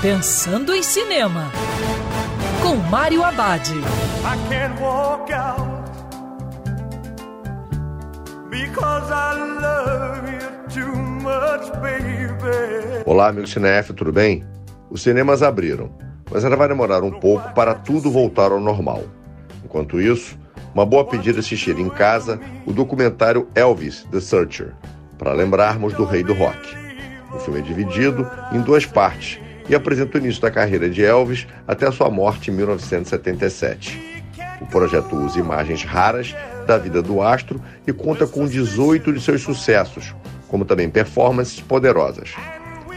Pensando em Cinema, com Mário Abad. Olá, amigo cinef, tudo bem? Os cinemas abriram, mas ainda vai demorar um pouco para tudo voltar ao normal. Enquanto isso, uma boa pedida assistir em casa o documentário Elvis, The Searcher, para lembrarmos do rei do rock. O filme é dividido em duas partes e apresenta o início da carreira de Elvis até a sua morte em 1977. O projeto usa imagens raras da vida do astro e conta com 18 de seus sucessos, como também performances poderosas.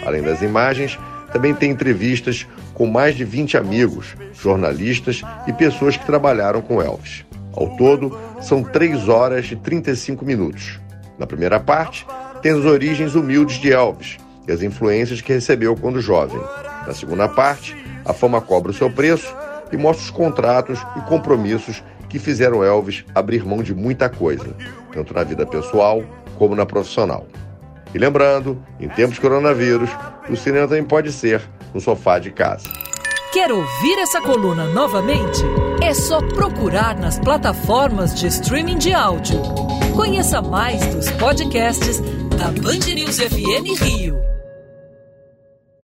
Além das imagens, também tem entrevistas com mais de 20 amigos, jornalistas e pessoas que trabalharam com Elvis. Ao todo, são 3 horas e 35 minutos. Na primeira parte, tem as origens humildes de Elvis e as influências que recebeu quando jovem. Na segunda parte, a fama cobra o seu preço e mostra os contratos e compromissos que fizeram Elvis abrir mão de muita coisa, tanto na vida pessoal como na profissional. E lembrando, em tempos de coronavírus, o cinema também pode ser no sofá de casa. Quer ouvir essa coluna novamente? É só procurar nas plataformas de streaming de áudio. Conheça mais dos podcasts da Band News FM Rio.